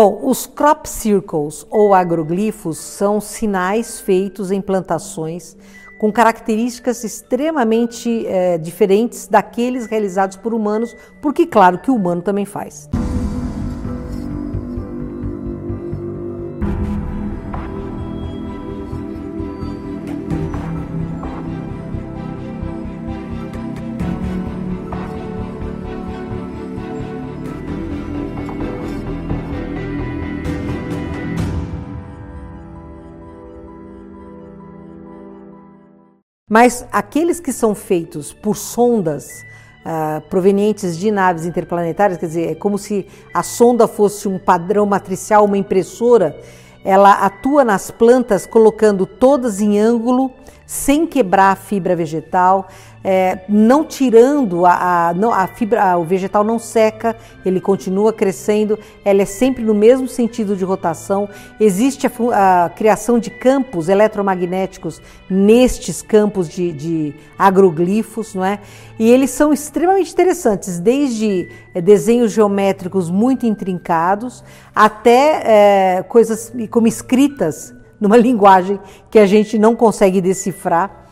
Bom, os crop circles ou agroglifos são sinais feitos em plantações com características extremamente é, diferentes daqueles realizados por humanos, porque, claro, que o humano também faz. Mas aqueles que são feitos por sondas uh, provenientes de naves interplanetárias, quer dizer, é como se a sonda fosse um padrão matricial, uma impressora, ela atua nas plantas colocando todas em ângulo, sem quebrar a fibra vegetal, é, não tirando a, a, não, a fibra, a, o vegetal não seca, ele continua crescendo, ela é sempre no mesmo sentido de rotação. Existe a, criação de campos eletromagnéticos nestes campos de, de, agroglifos, não é? E eles são extremamente interessantes, desde é, desenhos geométricos muito intrincados até é, coisas como escritas numa linguagem que a gente não consegue decifrar.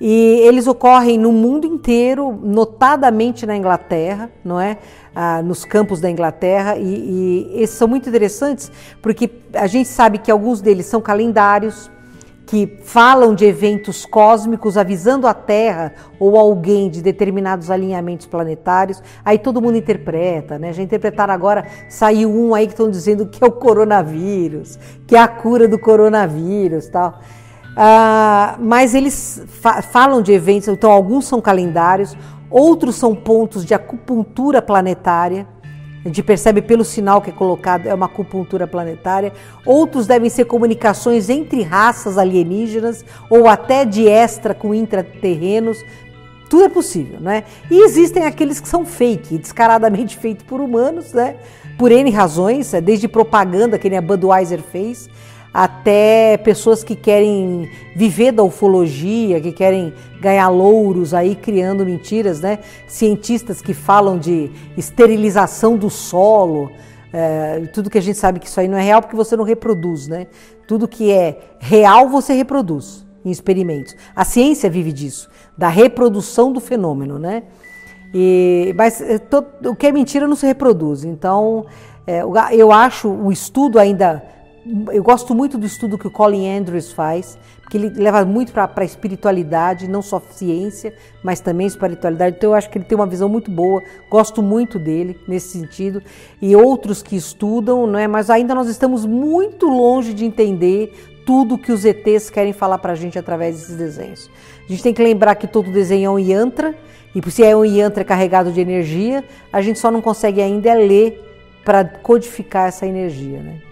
E eles ocorrem no mundo inteiro, notadamente na Inglaterra, não é? Ah, nos campos da Inglaterra, e, e esses são muito interessantes porque a gente sabe que alguns deles são calendários que falam de eventos cósmicos avisando a Terra ou alguém de determinados alinhamentos planetários. Aí todo mundo interpreta, né? Já interpretaram agora, saiu um aí que estão dizendo que é o coronavírus, que é a cura do coronavírus, tal. Uh, mas eles fa falam de eventos, então alguns são calendários, outros são pontos de acupuntura planetária. A gente percebe pelo sinal que é colocado, é uma acupuntura planetária. Outros devem ser comunicações entre raças alienígenas ou até de extra com intraterrenos. Tudo é possível, né? E existem aqueles que são fake, descaradamente feitos por humanos, né? Por N razões, desde propaganda que nem a Budweiser fez, até pessoas que querem viver da ufologia, que querem ganhar louros aí criando mentiras, né? Cientistas que falam de esterilização do solo, é, tudo que a gente sabe que isso aí não é real porque você não reproduz, né? Tudo que é real você reproduz em experimentos. A ciência vive disso, da reprodução do fenômeno, né? E, mas é, o que é mentira não se reproduz. Então, é, eu acho o estudo ainda eu gosto muito do estudo que o Colin Andrews faz, porque ele leva muito para a espiritualidade, não só ciência, mas também espiritualidade. Então eu acho que ele tem uma visão muito boa, gosto muito dele nesse sentido. E outros que estudam, não é? mas ainda nós estamos muito longe de entender tudo que os ETs querem falar para a gente através desses desenhos. A gente tem que lembrar que todo desenho é um yantra, e se é um yantra carregado de energia, a gente só não consegue ainda ler para codificar essa energia. Né?